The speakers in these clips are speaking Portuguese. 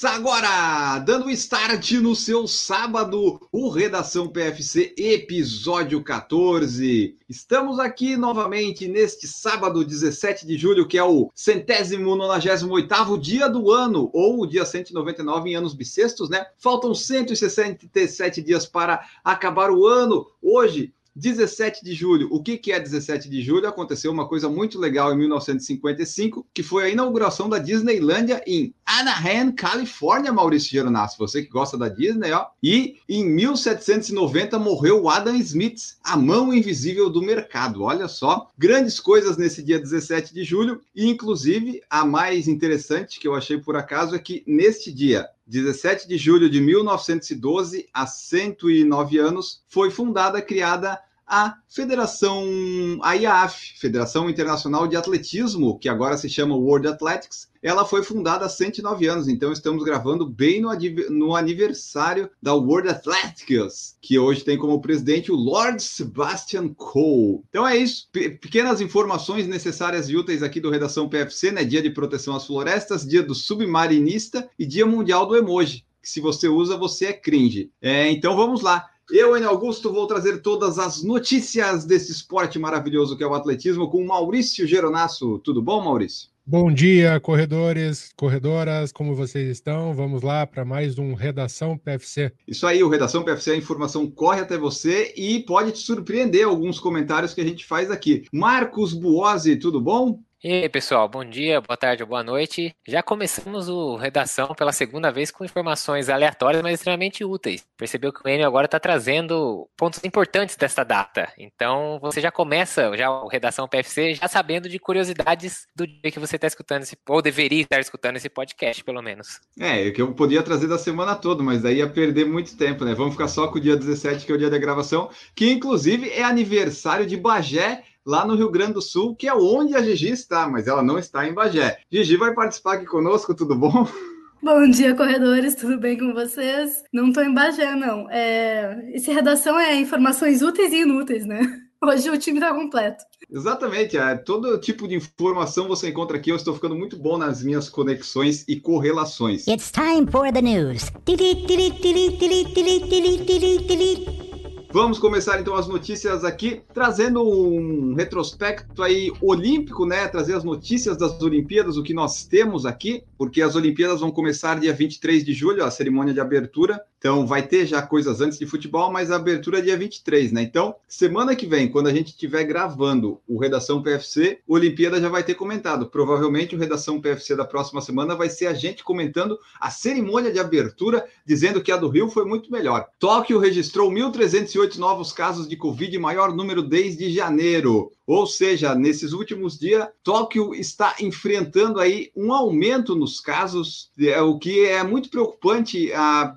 Começa agora, dando start no seu sábado, o Redação PFC, episódio 14. Estamos aqui novamente neste sábado, 17 de julho, que é o centésimo nonagésimo oitavo dia do ano, ou o dia 199 em anos bissextos, né? Faltam 167 dias para acabar o ano. Hoje, 17 de julho. O que, que é 17 de julho? Aconteceu uma coisa muito legal em 1955, que foi a inauguração da Disneylândia em Anaheim, Califórnia, Maurício Geronasso. Você que gosta da Disney, ó. E em 1790 morreu Adam Smith, a mão invisível do mercado. Olha só, grandes coisas nesse dia 17 de julho. E inclusive, a mais interessante que eu achei por acaso é que neste dia, 17 de julho de 1912, há 109 anos, foi fundada, criada a Federação, a IAAF, Federação Internacional de Atletismo, que agora se chama World Athletics, ela foi fundada há 109 anos, então estamos gravando bem no, no aniversário da World Athletics, que hoje tem como presidente o Lord Sebastian Coe. Então é isso, P pequenas informações necessárias e úteis aqui do Redação PFC, né? Dia de proteção às florestas, dia do submarinista e dia mundial do emoji, que se você usa, você é cringe. É, então vamos lá. Eu, Enio Augusto, vou trazer todas as notícias desse esporte maravilhoso que é o atletismo com Maurício Geronasso. Tudo bom, Maurício? Bom dia, corredores, corredoras, como vocês estão? Vamos lá para mais um Redação PFC. Isso aí, o Redação PFC, a informação corre até você e pode te surpreender alguns comentários que a gente faz aqui. Marcos Buozzi, tudo bom? E aí, pessoal, bom dia, boa tarde, boa noite. Já começamos o redação pela segunda vez com informações aleatórias, mas extremamente úteis. Percebeu que o Enio agora está trazendo pontos importantes desta data. Então, você já começa já o redação PFC já sabendo de curiosidades do dia que você está escutando esse, ou deveria estar escutando esse podcast, pelo menos. É, que eu podia trazer da semana toda, mas daí ia perder muito tempo, né? Vamos ficar só com o dia 17, que é o dia da gravação, que inclusive é aniversário de Bagé lá no Rio Grande do Sul, que é onde a Gigi está, mas ela não está em Bagé. Gigi vai participar aqui conosco, tudo bom? Bom dia, corredores, tudo bem com vocês? Não estou em Bagé, não. É... Esse redação é informações úteis e inúteis, né? Hoje o time está completo. Exatamente, é, todo tipo de informação você encontra aqui. Eu estou ficando muito bom nas minhas conexões e correlações. It's time for the news. Vamos começar então as notícias aqui, trazendo um retrospecto aí olímpico, né? Trazer as notícias das Olimpíadas, o que nós temos aqui, porque as Olimpíadas vão começar dia 23 de julho, a cerimônia de abertura. Então vai ter já coisas antes de futebol, mas a abertura é dia 23, né? Então, semana que vem, quando a gente estiver gravando o Redação PFC, Olimpíada já vai ter comentado. Provavelmente o Redação PFC da próxima semana vai ser a gente comentando a cerimônia de abertura, dizendo que a do Rio foi muito melhor. Tóquio registrou 1.308 novos casos de Covid, maior número desde janeiro. Ou seja, nesses últimos dias, Tóquio está enfrentando aí um aumento nos casos, é, o que é muito preocupante há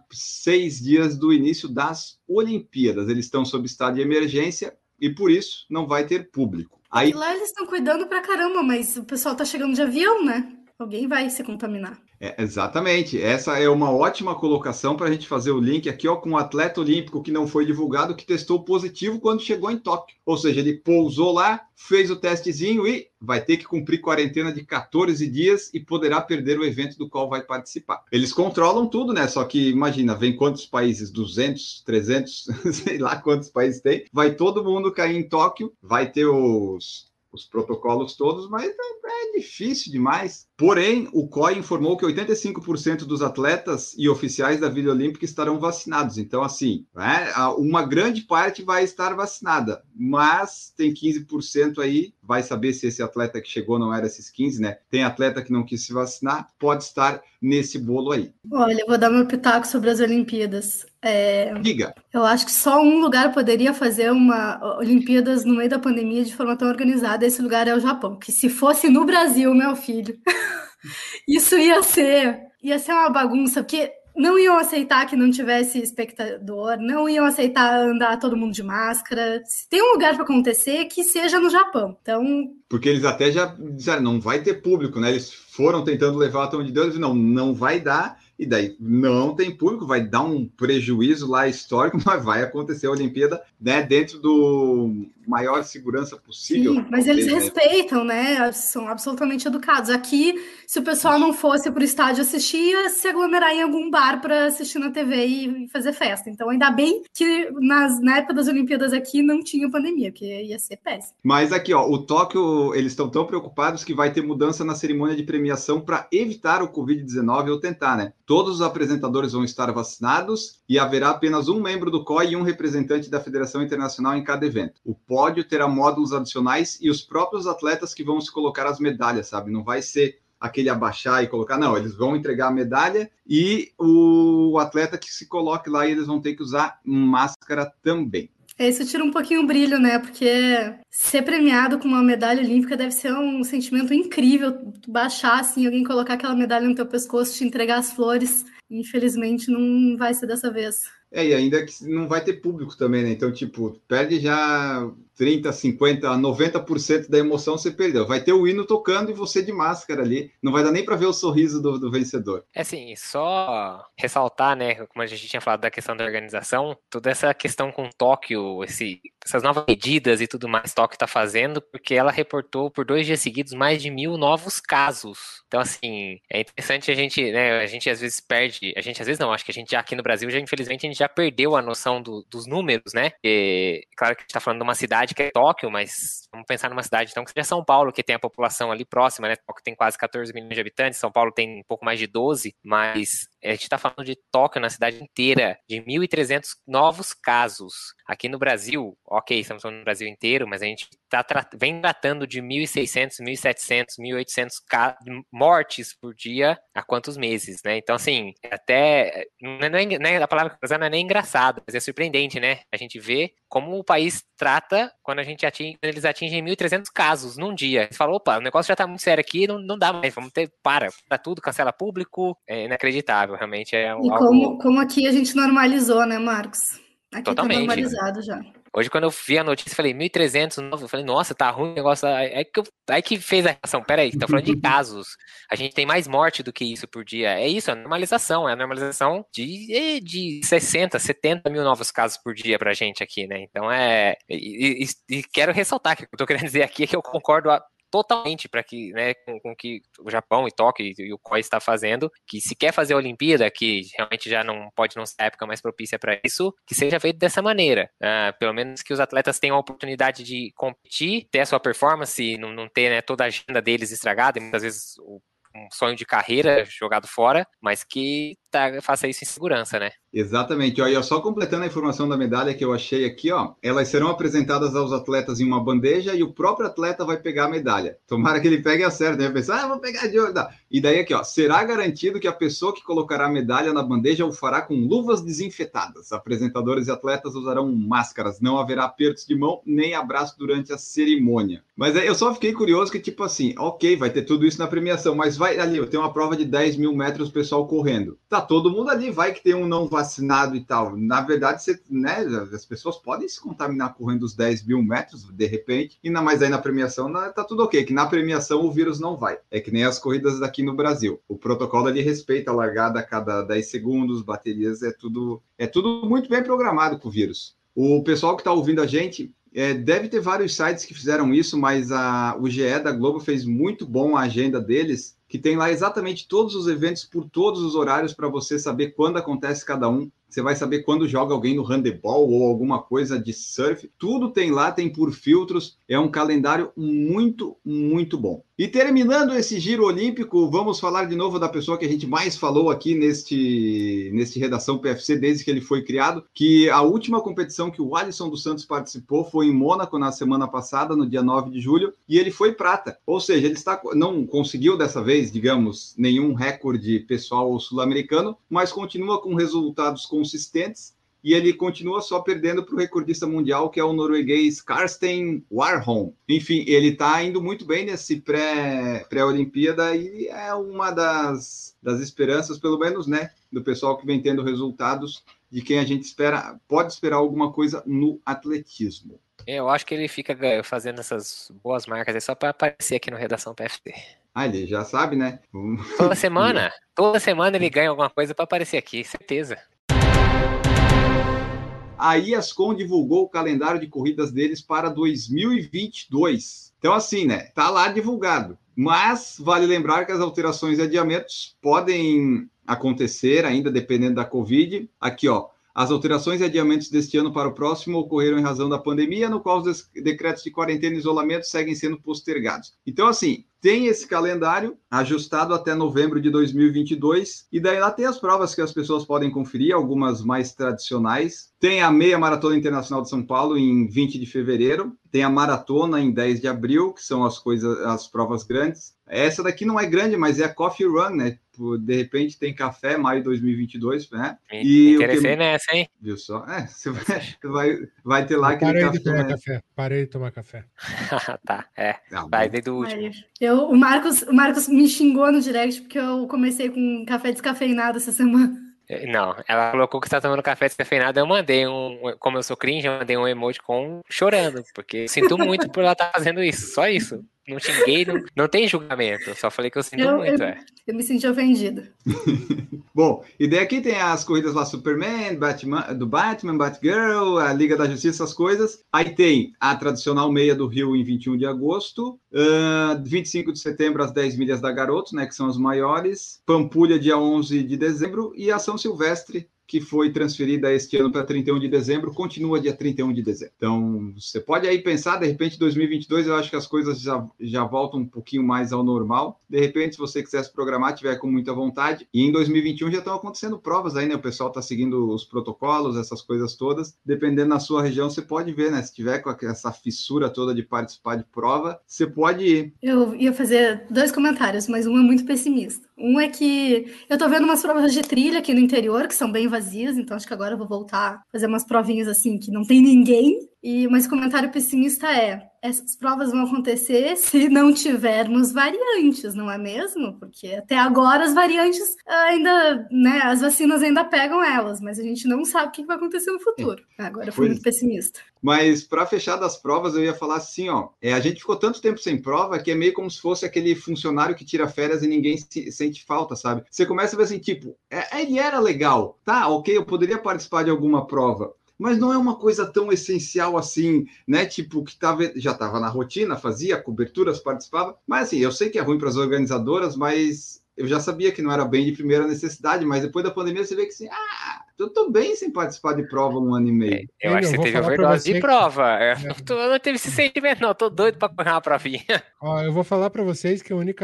seis dias do início das Olimpíadas. Eles estão sob estado de emergência e por isso não vai ter público. Aí... E lá eles estão cuidando pra caramba, mas o pessoal tá chegando de avião, né? Alguém vai se contaminar. É, exatamente. Essa é uma ótima colocação para a gente fazer o link aqui ó, com um atleta olímpico que não foi divulgado, que testou positivo quando chegou em Tóquio. Ou seja, ele pousou lá, fez o testezinho e vai ter que cumprir quarentena de 14 dias e poderá perder o evento do qual vai participar. Eles controlam tudo, né? Só que imagina, vem quantos países? 200, 300, sei lá quantos países tem. Vai todo mundo cair em Tóquio, vai ter os os protocolos todos, mas é, é, difícil demais. Porém, o COI informou que 85% dos atletas e oficiais da Vila Olímpica estarão vacinados. Então, assim, né, uma grande parte vai estar vacinada, mas tem 15% aí, vai saber se esse atleta que chegou não era esses 15, né? Tem atleta que não quis se vacinar, pode estar nesse bolo aí. Olha, eu vou dar meu pitaco sobre as Olimpíadas. É, Diga. Eu acho que só um lugar poderia fazer uma Olimpíadas no meio da pandemia de forma tão organizada. Esse lugar é o Japão. Que se fosse no Brasil, meu filho, isso ia ser ia ser uma bagunça, porque não iam aceitar que não tivesse espectador, não iam aceitar andar todo mundo de máscara. Se tem um lugar para acontecer, que seja no Japão. Então. Porque eles até já disseram, não vai ter público, né? Eles foram tentando levar até onde Deus, não, não vai dar e daí não tem público, vai dar um prejuízo lá histórico, mas vai acontecer a Olimpíada né, dentro do maior segurança possível. Sim, mas eles né? respeitam, né? São absolutamente educados. Aqui, se o pessoal não fosse para o estádio assistir, ia se aglomerar em algum bar para assistir na TV e fazer festa. Então, ainda bem que nas, na época das Olimpíadas aqui não tinha pandemia, porque ia ser péssimo. Mas aqui, ó, o Tóquio, eles estão tão preocupados que vai ter mudança na cerimônia de premiação para evitar o Covid-19 ou tentar, né? Todos os apresentadores vão estar vacinados e haverá apenas um membro do COI e um representante da Federação Internacional em cada evento. O pódio terá módulos adicionais e os próprios atletas que vão se colocar as medalhas, sabe? Não vai ser aquele abaixar e colocar, não, eles vão entregar a medalha e o atleta que se coloque lá eles vão ter que usar máscara também. É, isso tira um pouquinho o brilho, né? Porque ser premiado com uma medalha olímpica deve ser um sentimento incrível. Baixar assim, alguém colocar aquela medalha no teu pescoço, te entregar as flores. Infelizmente, não vai ser dessa vez. É, e ainda que não vai ter público também, né? Então, tipo, perde já 30, 50, 90% da emoção você perdeu. Vai ter o hino tocando e você de máscara ali. Não vai dar nem para ver o sorriso do, do, vencedor. É assim, só ressaltar, né? Como a gente tinha falado da questão da organização, toda essa questão com Tóquio, esse, essas novas medidas e tudo mais Tóquio está fazendo, porque ela reportou por dois dias seguidos mais de mil novos casos. Então, assim, é interessante a gente, né? A gente às vezes perde, a gente às vezes não, acho que a gente já aqui no Brasil, já infelizmente, a gente já perdeu a noção do, dos números, né? E, claro que a gente está falando de uma cidade que é Tóquio, mas vamos pensar numa cidade então que seja São Paulo, que tem a população ali próxima, né? Tóquio tem quase 14 milhões de habitantes, São Paulo tem um pouco mais de 12, mas a gente está falando de Tóquio na cidade inteira, de 1.300 novos casos. Aqui no Brasil, ok, estamos falando no Brasil inteiro, mas a gente tá vem tratando de 1.600, 1.700, 1.800 mortes por dia há quantos meses, né? Então, assim, até. Não é, não é, a palavra que não é nem engraçado, mas é surpreendente, né? A gente vê como o país trata quando a gente atinge, eles atingem 1.300 casos num dia. Você fala, opa, o negócio já tá muito sério aqui, não, não dá mais, vamos ter, para, para tudo, cancela público, é inacreditável, realmente é um, E como, algo... como aqui a gente normalizou, né, Marcos? Aqui tá Totalmente. tá normalizado já. Hoje, quando eu vi a notícia, falei 1.300 eu falei, nossa, tá ruim o negócio. Aí que, eu, aí que fez a reação. Peraí, tá falando de casos. A gente tem mais morte do que isso por dia. É isso, é a normalização. É a normalização de, de 60, 70 mil novos casos por dia pra gente aqui, né? Então é. E, e, e quero ressaltar que o que eu tô querendo dizer aqui é que eu concordo totalmente para que, né, com, com que o Japão e Tóquio e, o COI está fazendo, que se quer fazer a Olimpíada, que realmente já não pode não ser a época mais propícia para isso, que seja feito dessa maneira. Uh, pelo menos que os atletas tenham a oportunidade de competir, ter a sua performance, não, não ter né, toda a agenda deles estragada, e muitas vezes o um sonho de carreira jogado fora, mas que tá, faça isso em segurança, né? Exatamente. Olha, só completando a informação da medalha que eu achei aqui, ó, elas serão apresentadas aos atletas em uma bandeja e o próprio atleta vai pegar a medalha. Tomara que ele pegue a certa, né? Pensar, ah, vou pegar de olho. E daí aqui, ó, será garantido que a pessoa que colocará a medalha na bandeja o fará com luvas desinfetadas. Apresentadores e atletas usarão máscaras, não haverá apertos de mão nem abraço durante a cerimônia. Mas eu só fiquei curioso que, tipo assim, ok, vai ter tudo isso na premiação, mas vai ali, eu tenho uma prova de 10 mil metros, o pessoal correndo. Tá todo mundo ali, vai que tem um não vacinado e tal. Na verdade, você, né, as pessoas podem se contaminar correndo os 10 mil metros, de repente, e mais aí na premiação, tá tudo ok, que na premiação o vírus não vai. É que nem as corridas daqui no Brasil. O protocolo ali respeita a largada a cada 10 segundos, baterias, é tudo, é tudo muito bem programado com o vírus. O pessoal que está ouvindo a gente, é, deve ter vários sites que fizeram isso, mas a, o GE da Globo fez muito bom a agenda deles, que tem lá exatamente todos os eventos por todos os horários para você saber quando acontece cada um. Você vai saber quando joga alguém no handebol ou alguma coisa de surf. Tudo tem lá, tem por filtros. É um calendário muito, muito bom. E terminando esse giro olímpico, vamos falar de novo da pessoa que a gente mais falou aqui neste, neste Redação PFC desde que ele foi criado, que a última competição que o Alisson dos Santos participou foi em Mônaco na semana passada, no dia 9 de julho, e ele foi prata. Ou seja, ele está, não conseguiu dessa vez, digamos, nenhum recorde pessoal sul-americano, mas continua com resultados consistentes e ele continua só perdendo para o recordista mundial, que é o norueguês Karsten Warholm. Enfim, ele está indo muito bem nesse pré-Olimpíada pré e é uma das, das esperanças, pelo menos, né, do pessoal que vem tendo resultados de quem a gente espera, pode esperar alguma coisa no atletismo. Eu acho que ele fica fazendo essas boas marcas aí só para aparecer aqui no Redação PFT. Ah, ele já sabe, né? Toda semana, toda semana ele ganha alguma coisa para aparecer aqui, certeza. A IASCOM divulgou o calendário de corridas deles para 2022. Então, assim, né? Tá lá divulgado. Mas vale lembrar que as alterações e adiamentos podem acontecer ainda dependendo da Covid. Aqui, ó. As alterações e adiamentos deste ano para o próximo ocorreram em razão da pandemia, no qual os decretos de quarentena e isolamento seguem sendo postergados. Então, assim, tem esse calendário ajustado até novembro de 2022, e daí lá tem as provas que as pessoas podem conferir, algumas mais tradicionais. Tem a Meia Maratona Internacional de São Paulo em 20 de fevereiro, tem a Maratona em 10 de abril, que são as coisas, as provas grandes. Essa daqui não é grande, mas é a Coffee Run, né? De repente tem café, maio de 2022, né? E Interessei que... nessa, hein? Viu só? É, você vai, vai, vai ter lá aquele Parei café. De tomar né? café. Parei de tomar café. tá, é. Não, vai desde o último. Eu, o, Marcos, o Marcos me xingou no direct porque eu comecei com café descafeinado essa semana. É, não, ela colocou que está tomando café descafeinado. Eu mandei um, como eu sou cringe, eu mandei um emoji com chorando, porque sinto muito por ela estar tá fazendo isso, só isso. Não xinguei, não, não tem julgamento. Só falei que eu sinto eu, muito, eu, é. Eu me senti ofendido. Bom, e daí aqui tem as corridas lá Superman, Batman, do Batman, Batgirl, a Liga da Justiça, essas coisas. Aí tem a tradicional meia do Rio em 21 de agosto, uh, 25 de setembro as 10 milhas da Garoto, né, que são as maiores, Pampulha dia 11 de dezembro e a São Silvestre que foi transferida este ano para 31 de dezembro, continua dia 31 de dezembro. Então, você pode aí pensar, de repente, 2022, eu acho que as coisas já, já voltam um pouquinho mais ao normal. De repente, se você quiser se programar, tiver com muita vontade. E em 2021 já estão acontecendo provas aí, né? O pessoal está seguindo os protocolos, essas coisas todas. Dependendo da sua região, você pode ver, né? Se tiver com essa fissura toda de participar de prova, você pode ir. Eu ia fazer dois comentários, mas um é muito pessimista. Um é que eu tô vendo umas provas de trilha aqui no interior, que são bem vazias, então acho que agora eu vou voltar a fazer umas provinhas assim que não tem ninguém. E mas o comentário pessimista é: essas provas vão acontecer se não tivermos variantes, não é mesmo? Porque até agora as variantes ainda, né, as vacinas ainda pegam elas, mas a gente não sabe o que vai acontecer no futuro. Agora eu fui muito pessimista. Mas para fechar das provas, eu ia falar assim, ó, é, a gente ficou tanto tempo sem prova que é meio como se fosse aquele funcionário que tira férias e ninguém se, sente falta, sabe? Você começa a ver assim, tipo, é, ele era legal, tá, ok, eu poderia participar de alguma prova, mas não é uma coisa tão essencial assim, né? Tipo, que tava, já estava na rotina, fazia coberturas, participava. Mas assim, eu sei que é ruim para as organizadoras, mas eu já sabia que não era bem de primeira necessidade, mas depois da pandemia você vê que assim, ah, eu tô bem sem participar de prova um ano e meio. É, eu, acho que você teve overdose de que... prova. Eu, é. tô, eu não teve esse sentimento, não. tô doido para correr uma provinha. Ó, eu vou falar para vocês que o único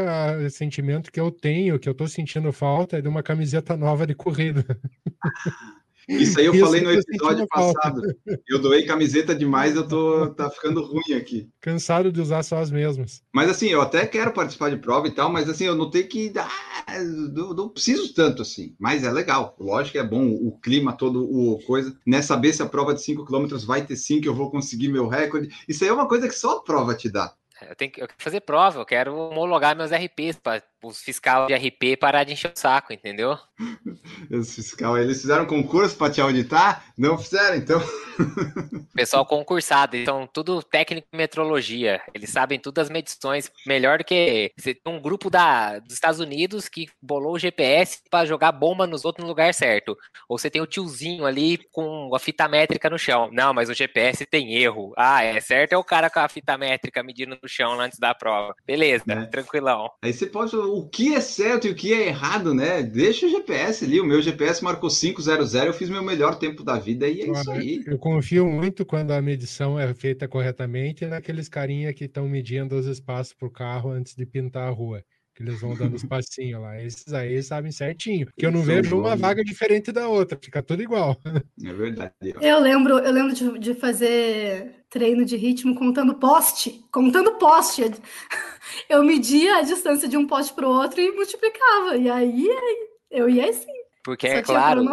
sentimento que eu tenho, que eu tô sentindo falta, é de uma camiseta nova de corrida. Isso aí eu Isso falei no episódio passado. Eu doei camiseta demais, eu tô tá ficando ruim aqui. Cansado de usar só as mesmas. Mas assim, eu até quero participar de prova e tal, mas assim, eu notei que ah, não, não, preciso tanto assim. Mas é legal. Lógico que é bom o clima todo, o coisa. Né, saber se a prova de 5 km vai ter 5, eu vou conseguir meu recorde. Isso aí é uma coisa que só a prova te dá. Eu tenho que, eu quero fazer prova, eu quero homologar meus RPs para os fiscal de RP parar de encher o saco, entendeu? Os fiscal, eles fizeram concurso para te auditar? Não fizeram, então. Pessoal concursado, então tudo técnico em metrologia. Eles sabem todas as medições melhor do que você tem um grupo da, dos Estados Unidos que bolou o GPS para jogar bomba nos outros no lugar certo. Ou você tem o tiozinho ali com a fita métrica no chão. Não, mas o GPS tem erro. Ah, é certo é o cara com a fita métrica medindo no chão antes da prova. Beleza, é. tranquilão. Aí você pode o que é certo e o que é errado, né? Deixa o GPS ali. O meu GPS marcou 500, eu fiz meu melhor tempo da vida e é isso aí. Eu confio muito quando a medição é feita corretamente naqueles carinha que estão medindo os espaços para o carro antes de pintar a rua que eles vão dando os passinhos lá. Esses aí sabem certinho. Que eu não vejo uma vaga diferente da outra, fica tudo igual. É verdade. Eu lembro, eu lembro de, de fazer treino de ritmo contando poste, contando poste. Eu media a distância de um poste para o outro e multiplicava. E aí eu ia assim. Porque Só é claro,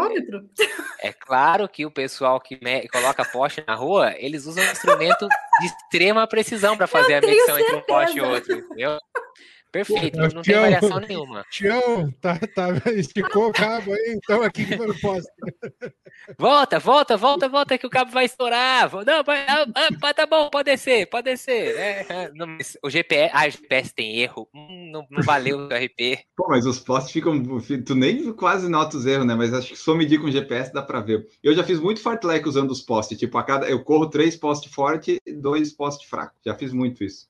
é claro que o pessoal que me- coloca poste na rua, eles usam um instrumento de extrema precisão para fazer a tenho medição entre um poste e certeza. outro, entendeu? Perfeito, não tem Tião. variação nenhuma. Tião, tá, tá, esticou o cabo aí, então aqui que eu não posso. Volta, volta, volta, volta que o cabo vai estourar. Não, vai, ah, ah, tá bom, pode descer, pode descer. É, é, não, mas o GPS, ah, o GPS tem erro. Hum, não, não valeu o RP. Pô, mas os postes ficam. Tu nem quase nota os erros, né? Mas acho que só medir com GPS dá pra ver. Eu já fiz muito fartlek usando os postes. Tipo, a cada. Eu corro três postes fortes e dois postes fracos. Já fiz muito isso.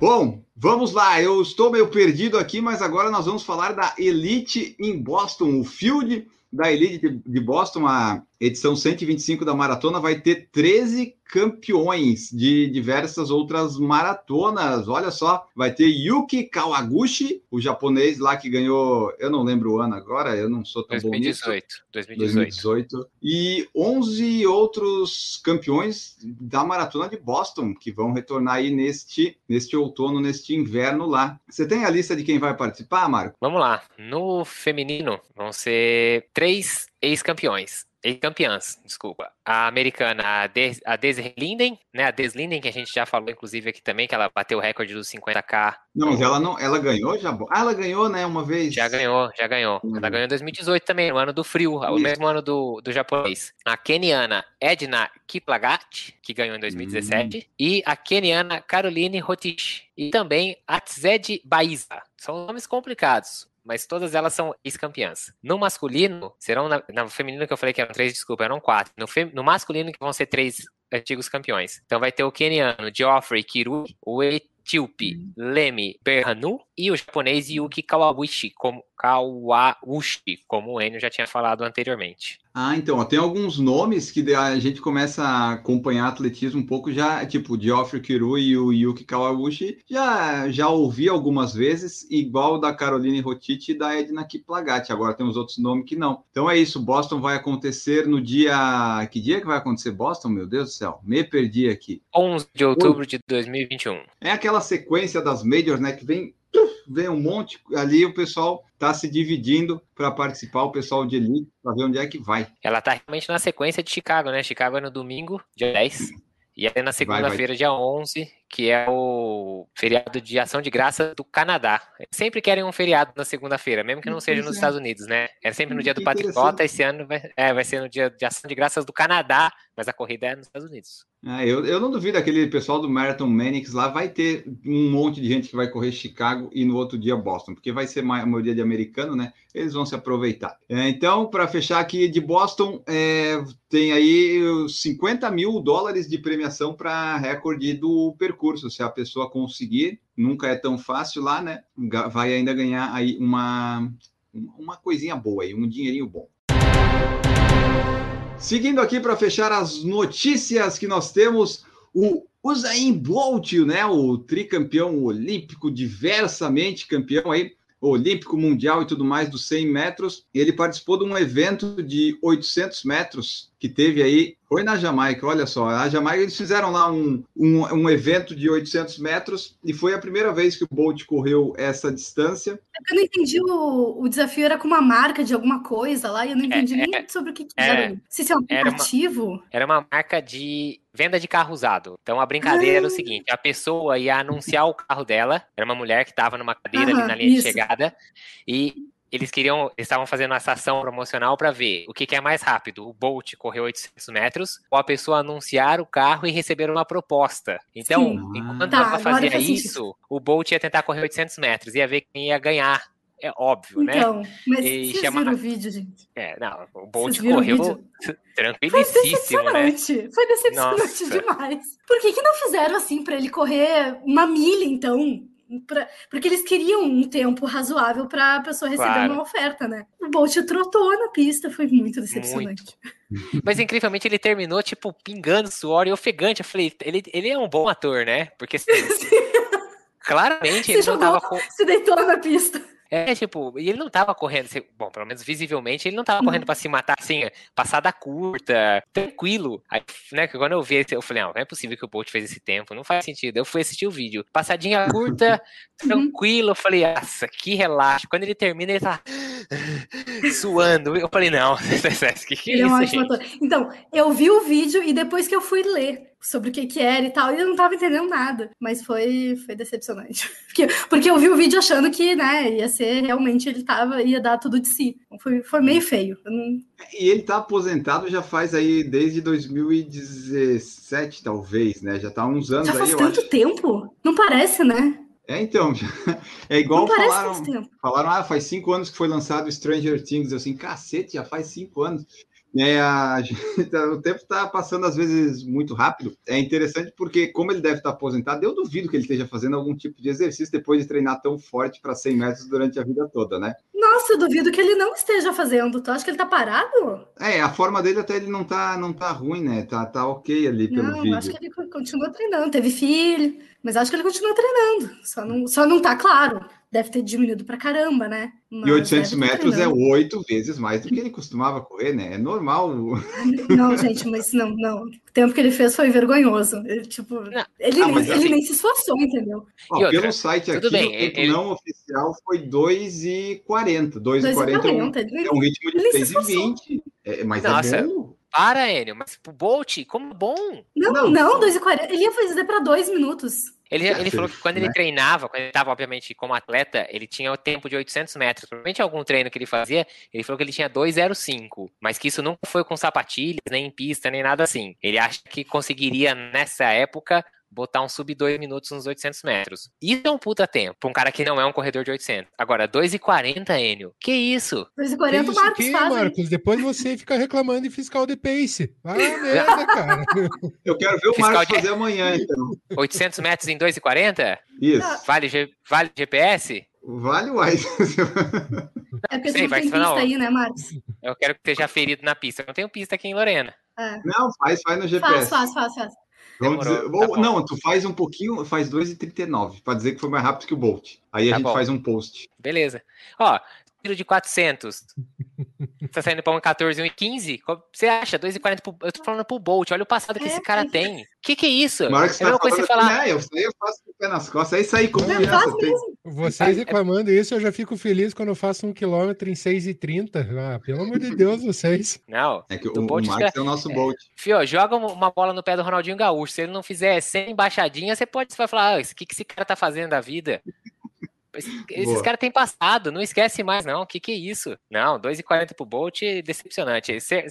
Bom, vamos lá. Eu estou meio perdido aqui, mas agora nós vamos falar da Elite em Boston. O field da Elite de- Boston, a edição 125 da maratona, vai ter 13 campeões de diversas outras maratonas. Olha só, vai ter Yuki Kawaguchi, o japonês lá que ganhou, eu não lembro o ano agora, eu não sou tão bom nisso. 2018. 2018. 2018. E 11 outros campeões da maratona de Boston que vão retornar aí neste, neste outono, neste inverno lá. Você tem a lista de quem vai participar, Marco? Vamos lá. No feminino vão ser três ex-campeões. Ex-campeãs, desculpa. A americana, a, Des, a Linden, né? A Des Linden, que a gente já falou, inclusive, aqui também, que ela bateu o recorde dos 50k. Não, mas ela não, ela ganhou já. Ah, ela ganhou, né, uma vez. Já ganhou, já ganhou. Uhum. Ela ganhou em 2018 também, no ano do frio, o Isso. mesmo ano do, do japonês. A keniana Edna Kiplagat, que ganhou em 2017, e a keniana Caroline Rotich. E também a Tzed Baiza. São nomes complicados. Mas todas elas são ex-campeãs. No masculino, serão. Na, no feminino que eu falei que eram três, desculpa, eram quatro. No, fem- no masculino, que vão ser três antigos campeões. Então vai ter o keniano Geoffrey Kirui, o etíope Lemi Berhanu e o japonês Yuki Kawaguchi, como, Kawauchi, como o Enio já tinha falado anteriormente. Ah, então, ó, tem alguns nomes que a gente começa a acompanhar atletismo um pouco já, tipo o Geoffrey Kirui e o Yuki Kawaguchi, já, já ouvi algumas vezes, igual da Caroline Rotiti e da Edna Kiplagat. Agora tem os outros nomes que não. Então é isso, Boston vai acontecer no dia. Que dia que vai acontecer Boston? Meu Deus do céu, me perdi aqui. 11 de outubro de 2021. É aquela sequência das majors, né? Que vem, vem um monte ali, o pessoal tá se dividindo para participar, o pessoal de elite, para ver onde é que vai. Ela tá realmente na sequência de Chicago, né? Chicago é no domingo, dia 10. E aí na segunda-feira, dia 11, que é o feriado de ação de graça do Canadá. Eles sempre querem um feriado na segunda-feira, mesmo que não seja nos é. Estados Unidos, né? É sempre no dia do Patriota, esse ano vai, é, vai ser no dia de ação de graças do Canadá, mas a corrida é nos Estados Unidos. Ah, eu, eu não duvido, aquele pessoal do Marathon Manix lá vai ter um monte de gente que vai correr Chicago e no outro dia Boston, porque vai ser a maioria de americano, né? Eles vão se aproveitar. É, então, para fechar aqui de Boston, é, tem aí os 50 mil dólares de premiação para recorde do percurso. Se a pessoa conseguir, nunca é tão fácil lá, né? Vai ainda ganhar aí uma, uma coisinha boa aí, um dinheirinho bom. Seguindo aqui para fechar as notícias que nós temos, o Usain Bolt, né, o tricampeão olímpico, diversamente campeão aí, olímpico, mundial e tudo mais dos 100 metros, ele participou de um evento de 800 metros que teve aí, foi na Jamaica, olha só, na Jamaica eles fizeram lá um, um, um evento de 800 metros e foi a primeira vez que o Bolt correu essa distância. É eu não entendi o, o desafio era com uma marca de alguma coisa lá, e eu não entendi É, nem sobre o que, que é, era. Se isso é um era uma- aplicativo. Era uma marca de venda de carro usado. Então a brincadeira era o seguinte: a pessoa ia anunciar o carro dela, era uma mulher que estava numa cadeira ali Aham, na linha isso. de chegada, e eles queriam, eles estavam fazendo essa ação promocional para ver o que, que é mais rápido: o Bolt correr 800 metros ou a pessoa anunciar o carro e receber uma proposta. Então, Sim. enquanto Tá, ela fazia isso, o Bolt ia tentar correr 800 metros, ia ver quem ia ganhar. É óbvio, né? Então, mas E vocês chama- viram o vídeo, gente? É, não, o Bolt correu vídeo? Foi tranquilíssimo, né? decepcionante. Foi decepcionante Nossa. demais. Por que, que não fizeram assim para ele correr uma milha, então? Pra- porque eles queriam um tempo razoável para a pessoa receber Claro. uma oferta, né? O Bolt trotou na pista, foi muito decepcionante. Mas incrivelmente ele terminou, tipo, pingando suor e ofegante. Eu falei, ele, ele é um bom ator, né? Porque assim, claramente Você ele não jogou, tava com. se deitou na pista. É, tipo, e ele não tava correndo. Bom, pelo menos visivelmente, ele não tava correndo pra se matar assim, passada curta, tranquilo. Aí, né, que quando eu vi, eu falei, não, não é possível que o Bolt fez esse tempo, não faz sentido. Eu fui assistir o vídeo, passadinha curta, tranquilo. Eu falei, nossa, que relaxo. Quando ele termina, ele tá. suando. Eu falei, não, que, que Ele é é um isso, ótimo gente? ator. Então, eu vi o vídeo e depois que eu fui ler sobre o que que era e tal, e eu não tava entendendo nada. Mas foi, foi decepcionante. Porque, porque eu vi o vídeo achando que, né, ia ser realmente, ele tava, ia dar tudo de si. Então, Foi, foi meio feio. Não- E ele tá aposentado já faz aí desde 2017, talvez, né? Já tá há uns anos Já aí, faz eu tanto acho. tempo. Não parece, né? É, então, é igual falaram, falaram, ah, faz cinco anos que foi lançado Stranger Things. Eu assim, cacete, já faz cinco anos. É, a gente- o tempo está passando às vezes muito rápido. É interessante porque, como ele deve estar aposentado, eu duvido que ele esteja fazendo algum tipo de exercício depois de treinar tão forte para 100 metros durante a vida toda, né? Nossa, eu duvido que ele não esteja fazendo. Tu acha que ele tá parado? É, a forma dele até ele não tá, não tá ruim, né? Tá, tá ok ali pelo Não, vídeo. acho que ele co- continua treinando. Teve filho, mas acho que ele continua treinando. Só não, só não tá claro. Deve ter diminuído pra caramba, né? E Mas 800 deve tá metros é oito vezes mais do que ele costumava correr, né? É normal. Não, gente, mas não, não. O tempo que ele fez foi vergonhoso. Ele, tipo, Não. ele, Ah, nem, ele assim- nem se esforçou, entendeu? Ó, E outra, pelo site aqui, bem, o tempo ele- não oficial foi 2,40. 2,40 é, um, 2,40. Ele, é um ritmo de ele se 3,20. É, mas Nossa. é bom. Para, Enio, mas pro Bolt, como bom. não, não, não, 2,40. Ele ia fazer pra dois minutos. Ele, ele falou que quando ele Né? treinava, quando ele estava, obviamente, como atleta, ele tinha o tempo de 800 metros. Provavelmente algum treino que ele fazia, ele falou que ele tinha 2,05. Mas que isso nunca foi com sapatilhas, nem em pista, nem nada assim. Ele acha que conseguiria, nessa época, botar um sub 2 minutos nos 800 metros. Isso é um puta tempo, pra um cara que não é um corredor de 800. Agora, 2,40, Enio. Que isso? 2,40 Que o isso Marcos aqui, faz. Marcos? Depois você fica reclamando de fiscal de pace. Ah, merda, cara. Eu quero ver o Fiscal Marcos de- fazer amanhã, então. 800 metros em 2,40? Isso. Vale, G- vale GPS? Vale uai. É porque Sei, tu não vai tem que você não- pista aí, né, Marcos? Eu quero que esteja ferido na pista. Eu não tenho pista aqui em Lorena. É. Não, faz, faz no Faz, GPS. faz, faz, faz. Vamos Demorou, dizer, tá ou- bom. não, tu faz um pouquinho, faz 2,39, para dizer que foi mais rápido que o Bolt. Aí a Tá gente bom. faz um post. Beleza. Ó, tiro de 400. Tá saindo pra um 14, 1,15? Qual- Você acha? 2,40 pro... Eu tô falando pro Bolt. Olha o passado que É, esse cara mas- tem. Que que é isso? Marcos é a mesma tá coisa falando você falar... né? Eu sei, eu faço com o pé nas costas. É isso aí, confiança. Tem. Vocês reclamando isso, eu já fico feliz quando eu faço um quilômetro em 6,30. Ah, pelo amor de Deus, vocês. Não. É que o, Do o Bolt Marcos é o nosso Bolt. Fio, joga uma bola no pé do Ronaldinho Gaúcho. Se ele não fizer 100 embaixadinhas, você pode você vai falar, ah, o que, que esse cara tá fazendo da vida? Esse- Esses caras têm passado, não esquece mais, não. O que, que é isso? Não, 2,40 pro Bolt, decepcionante. Cer-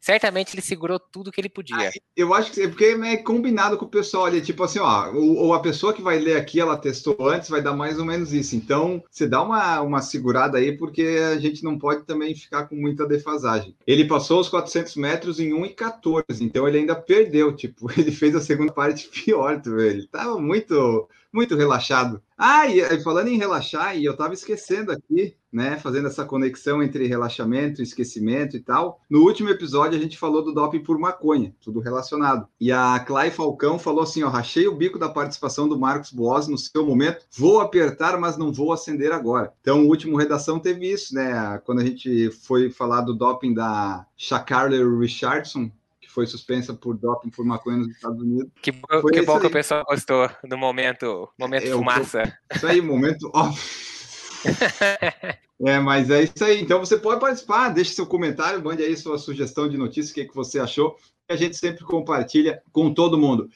certamente ele segurou tudo que ele podia. Eu acho que é porque é combinado com o pessoal ali, tipo assim, ó, ou, ou a pessoa que vai ler aqui, ela testou antes, vai dar mais ou menos isso. Então, você dá uma, uma segurada aí, porque a gente não pode também ficar com muita defasagem. Ele passou os 400 metros em 1,14, então ele ainda perdeu, tipo, ele fez a segunda parte pior, tu vê, ele tava muito, muito relaxado. Ah, e falando em relaxar, e eu tava esquecendo aqui, né, fazendo essa conexão entre relaxamento, esquecimento e tal. No último episódio a gente falou do doping por maconha, tudo relacionado. E a Clay Falcão falou assim, ó, rachei o bico da participação do Marcos Boas no seu momento, vou apertar, mas não vou acender agora. Então, o último redação teve isso, né, quando a gente foi falar do doping da Shakarly Richardson, foi suspensa por doping por maconha nos Estados Unidos. Que, Foi que bom que o pessoal gostou do momento, momento É, fumaça. Isso aí, momento off. É, mas é isso aí. Então você pode participar, deixe seu comentário, mande aí sua sugestão de notícia, o que, que você achou. que A gente sempre compartilha com todo mundo.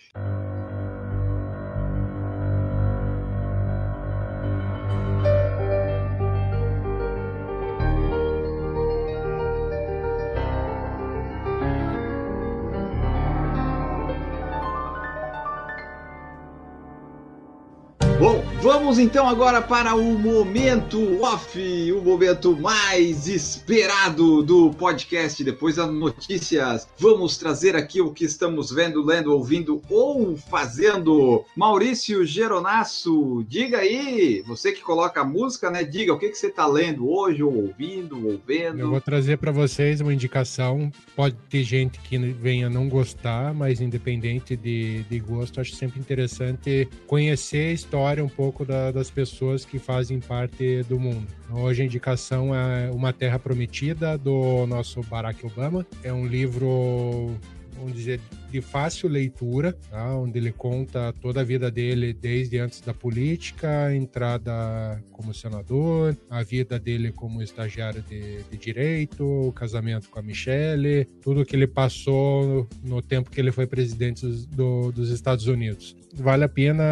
Bom, vamos então agora para o momento off, o momento mais esperado do podcast. Depois das notícias, vamos trazer aqui o que estamos vendo, lendo, ouvindo ou fazendo. Maurício Geronasso, diga aí, você que coloca a música, né? Diga o que, que você está lendo hoje, ou ouvindo, ou Eu vendo. vou trazer para vocês uma indicação. Pode ter gente que venha não gostar, mas independente de, de gosto, acho sempre interessante conhecer a história um pouco da- das pessoas que fazem parte do mundo. Hoje a indicação é Uma Terra Prometida, do nosso Barack Obama. É um livro vamos dizer, de fácil leitura, tá? onde ele conta toda a vida dele desde antes da política, entrada como senador, a vida dele como estagiário de, de direito, o casamento com a Michelle, tudo que ele passou no tempo que ele foi presidente do, dos Estados Unidos vale a pena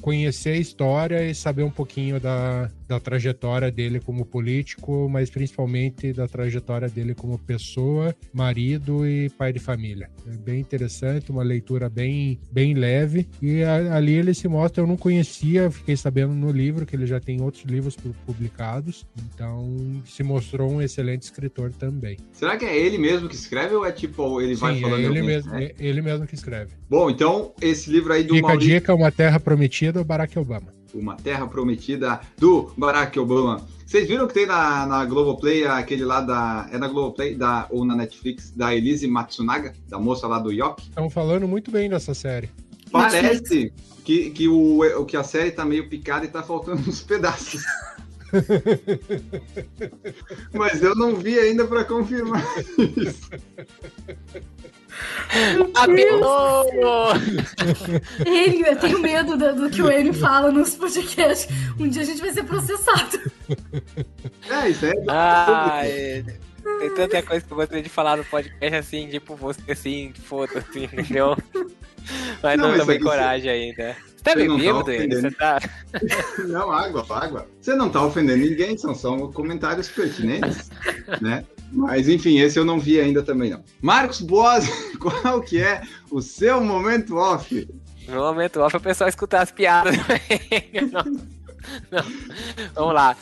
conhecer a história e saber um pouquinho da, da trajetória dele como político, mas principalmente da trajetória dele como pessoa, marido e pai de família. É bem interessante, uma leitura bem, bem leve. E a, ali ele se mostra, eu não conhecia, fiquei sabendo no livro que ele já tem outros livros publicados, então se mostrou um excelente escritor também. Será que é ele mesmo que escreve ou é tipo ele Sim, vai falando? É ele, mesmo, é ele mesmo que escreve. Bom, então esse livro aí do Fica Maurício... a dica, Uma Terra Prometida, Barack Obama. Uma Terra Prometida do Barack Obama. Vocês viram que tem na, na Globoplay aquele lá da. É na Globoplay da, ou na Netflix, da Elise Matsunaga, da moça lá do Yoki? Estão falando muito bem dessa série. Parece que, que, o, que a série tá meio picada e tá faltando uns pedaços. Mas eu não vi ainda para confirmar isso. Apelou! Enio, eu tenho medo do, do que o Enio fala nos podcasts. Um dia a gente vai ser processado. É, isso é. Ah, é. Tem tanta coisa que eu gostaria de falar no podcast assim, tipo, você assim, foda-se, entendeu? Mas Não, não, mas tomei isso coragem ainda. Você tá tá bebendo, Enio? ofendendo. Você tá. Não, água, água. Você não tá ofendendo ninguém, são só comentários pertinentes, né? Mas enfim, esse eu não vi ainda também não. Marcos Boas, qual que é o seu momento off? No momento off, o pessoal escutar as piadas. não, não. Vamos lá.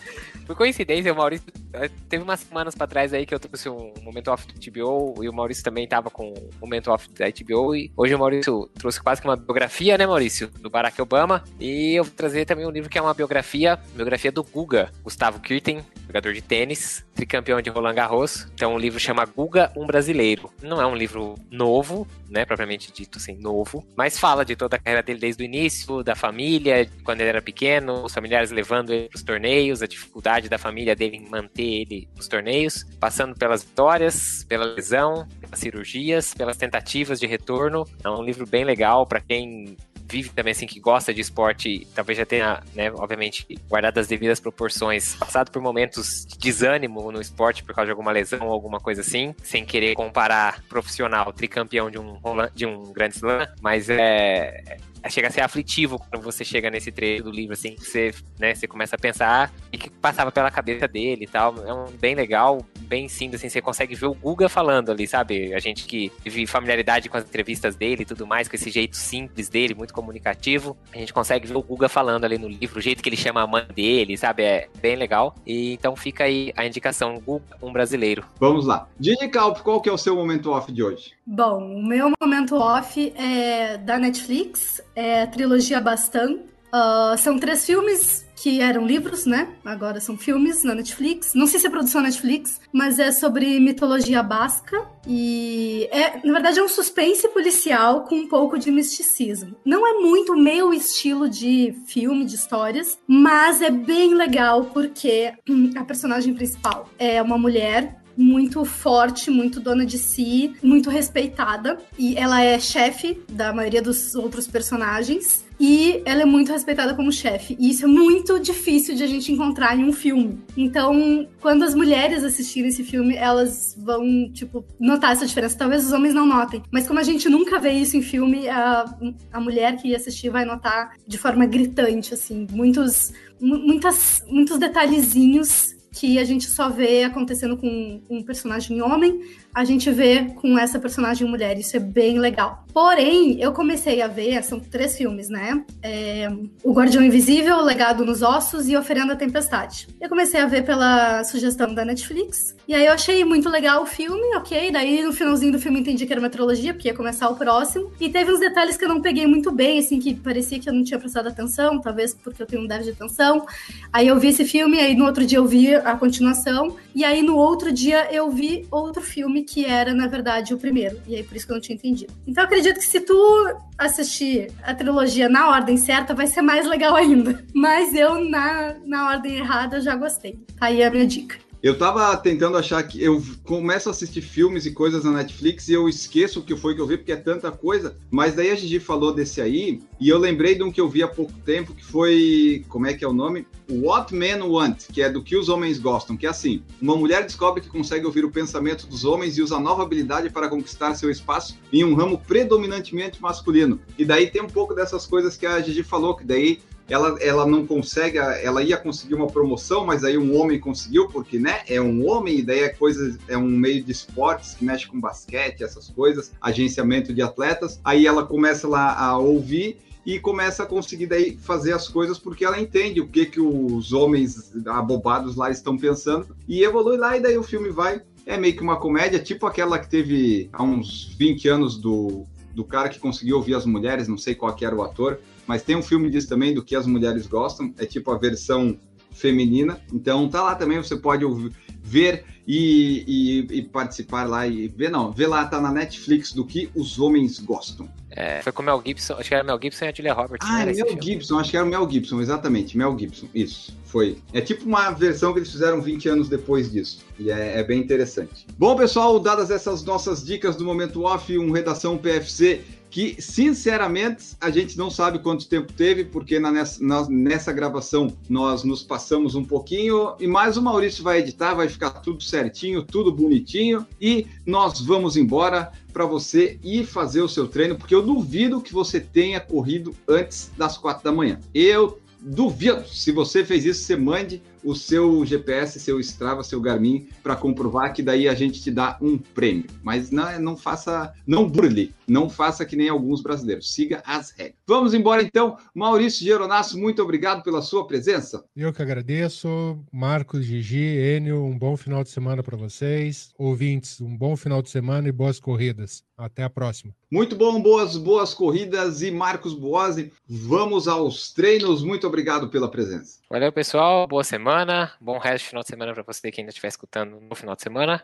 Por coincidência, o Maurício. Eh, Teve umas semanas pra trás aí que eu trouxe um momento off do TBO e o Maurício também tava com um momento off da TBO. E hoje o Maurício trouxe quase que uma biografia, né, Maurício? Do Barack Obama. E eu vou trazer também um livro que é uma biografia, biografia do Guga, Gustavo Kirten, jogador de tênis, tricampeão de Roland Garros. Então o livro chama Guga, um brasileiro. Não é um livro novo, né, propriamente dito assim, novo, mas fala de toda a carreira dele desde o início, da família, quando ele era pequeno, os familiares levando ele para os torneios, a dificuldade da família dele em manter ele nos torneios, passando pelas vitórias, pela lesão, pelas cirurgias, pelas tentativas de retorno. É um livro bem legal para quem vive também assim que gosta de esporte, talvez já tenha, né, obviamente, guardado as devidas proporções, passado por momentos de desânimo no esporte por causa de alguma lesão ou alguma coisa assim, sem querer comparar profissional, tricampeão de um de um Grand Slam, mas é chega a ser aflitivo quando você chega nesse trecho do livro, assim, que você, né, você começa a pensar o que passava pela cabeça dele e tal. É um bem legal, bem simples, assim, você consegue ver o Guga falando ali, sabe? A gente que vive familiaridade com as entrevistas dele e tudo mais, com esse jeito simples dele, muito comunicativo, a gente consegue ver o Guga falando ali no livro, o jeito que ele chama a mãe dele, sabe? É bem legal. E então fica aí a indicação, Guga, um brasileiro. Vamos lá. Dini Calp, qual que é o seu momento off de hoje? Bom, o meu momento off é da Netflix, é a trilogia Bastan. Ah, são três filmes que eram livros, né? Agora são filmes na Netflix. Não sei se é produção Netflix, mas é sobre mitologia basca. E é, na verdade, é um suspense policial com um pouco de misticismo. Não é muito o meu estilo de filme, de histórias, mas é bem legal porque hum, a personagem principal é uma mulher muito forte, muito dona de si, muito respeitada. E ela é chefe da maioria dos outros personagens. E ela é muito respeitada como chefe. E isso é muito difícil de a gente encontrar em um filme. Então, quando as mulheres assistirem esse filme, elas vão, tipo, notar essa diferença. Talvez os homens não notem. Mas como a gente nunca vê isso em filme, a, a mulher que assistir vai notar de forma gritante, assim. Muitos, mu- muitas, muitos detalhezinhos que a gente só vê acontecendo com um personagem homem, a gente vê com essa personagem mulher. Isso é bem legal. Porém, eu comecei a ver, são três filmes, né? É, o Guardião Invisível, O Legado nos Ossos e Oferenda à Tempestade. Eu comecei a ver pela sugestão da Netflix. E aí eu achei muito legal o filme, ok. Daí no finalzinho do filme entendi que era uma trilogia, porque ia começar o próximo. E teve uns detalhes que eu não peguei muito bem, assim, que parecia que eu não tinha prestado atenção, talvez porque eu tenho um déficit de atenção. Aí eu vi esse filme, aí no outro dia eu vi a continuação, e aí no outro dia eu vi outro filme que era, na verdade, o primeiro. E aí por isso que eu não tinha entendido. Então acredito que se tu assistir a trilogia na ordem certa, vai ser mais legal ainda. Mas eu, na, na ordem errada, já gostei. Tá aí a minha dica. Eu tava tentando achar que eu começo a assistir filmes e coisas na Netflix e eu esqueço o que foi que eu vi, porque é tanta coisa. Mas daí a Gigi falou desse aí, e eu lembrei de um que eu vi há pouco tempo, que foi. Como é que é o nome? What Men Want, que é do que os homens gostam, que é assim: uma mulher descobre que consegue ouvir o pensamento dos homens e usa nova habilidade para conquistar seu espaço em um ramo predominantemente masculino. E daí tem um pouco dessas coisas que a Gigi falou, que daí ela, ela não consegue, ela ia conseguir uma promoção, mas aí um homem conseguiu, porque né, é um homem, e daí é coisa, é um meio de esportes que mexe com basquete, essas coisas, agenciamento de atletas. Aí ela começa lá a ouvir e começa a conseguir daí fazer as coisas porque ela entende o que que os homens abobados lá estão pensando e evolui lá e daí o filme vai é meio que uma comédia, tipo aquela que teve há uns 20 anos do, do cara que conseguiu ouvir as mulheres, não sei qual que era o ator, mas tem um filme disso também do que as mulheres gostam, é tipo a versão feminina. Então tá lá também, você pode ouvir, ver e, e, e, participar lá e ver, não, ver lá, tá na Netflix do que os homens gostam. É, foi com o Mel Gibson, acho que era Mel Gibson e a Julia Roberts. Ah, é Mel Gibson, acho que era o Mel Gibson, exatamente, Mel Gibson, isso, foi. É tipo uma versão que eles fizeram 20 anos depois disso, e é, é bem interessante. Bom, pessoal, dadas essas nossas dicas do Momento Off, um Redação PFC que sinceramente a gente não sabe quanto tempo teve, porque na, nessa, na, nessa gravação nós nos passamos um pouquinho, e mais o Maurício vai editar, vai ficar tudo certinho, tudo bonitinho, e nós vamos embora para você ir fazer o seu treino, porque eu duvido que você tenha corrido antes das quatro da manhã. Eu duvido. Se você fez isso, você mande o seu GPS, seu Strava, seu Garmin para comprovar que daí a gente te dá um prêmio. Mas não, não faça, não burle, não faça que nem alguns brasileiros. Siga as regras. Vamos embora então. Maurício Geronasso, muito obrigado pela sua presença. Eu que agradeço. Marcos, Gigi, Enio, um bom final de semana para vocês. Ouvintes, um bom final de semana e boas corridas. Até a próxima. Muito bom, boas, boas corridas e Marcos Boazzi, vamos aos treinos. Muito obrigado pela presença. Valeu, pessoal. Boa semana. Bom resto de final de semana para você que ainda estiver escutando no final de semana.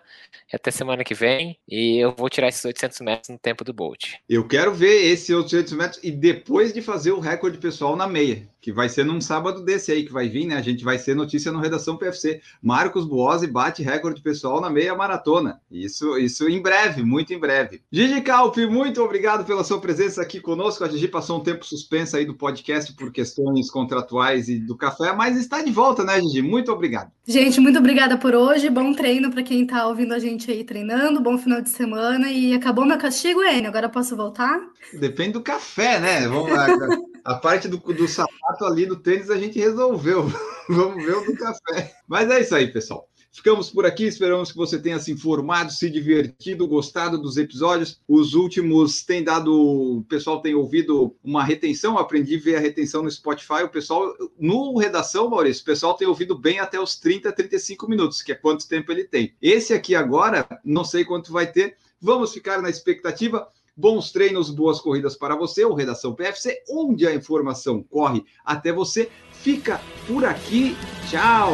E até semana que vem. E eu vou tirar esses 800 metros no tempo do Bolt. Eu quero ver esse 800 metros e depois de fazer o recorde pessoal na meia, que vai ser num sábado desse aí que vai vir, né? A gente vai ser notícia no Redação PFC. Marcos Boazzi bate recorde pessoal na meia maratona. Isso, isso em breve, muito em breve. Gigi Calp, muito obrigado pela sua presença aqui conosco. A Gigi passou um tempo suspensa aí do podcast por questões contratuais e do café, mas está de volta, né, Gigi? Muito obrigado. Gente, muito obrigada por hoje. Bom treino para quem está ouvindo a gente aí treinando. Bom final de semana. E acabou meu castigo, Enio. Agora posso voltar? Depende do café, né? Vamos lá. a parte do, do sapato ali do tênis a gente resolveu. Vamos ver o do café. Mas é isso aí, pessoal. Ficamos por aqui, esperamos que você tenha se informado, se divertido, gostado dos episódios. Os últimos têm dado, o pessoal tem ouvido uma retenção, aprendi a ver a retenção no Spotify. O pessoal, no redação, Maurício, o pessoal tem ouvido bem até os 30, 35 minutos, que é quanto tempo ele tem. Esse aqui agora, não sei quanto vai ter. Vamos ficar na expectativa. Bons treinos, boas corridas para você, o Redação PFC, onde a informação corre até você. Fica por aqui. Tchau!